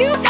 you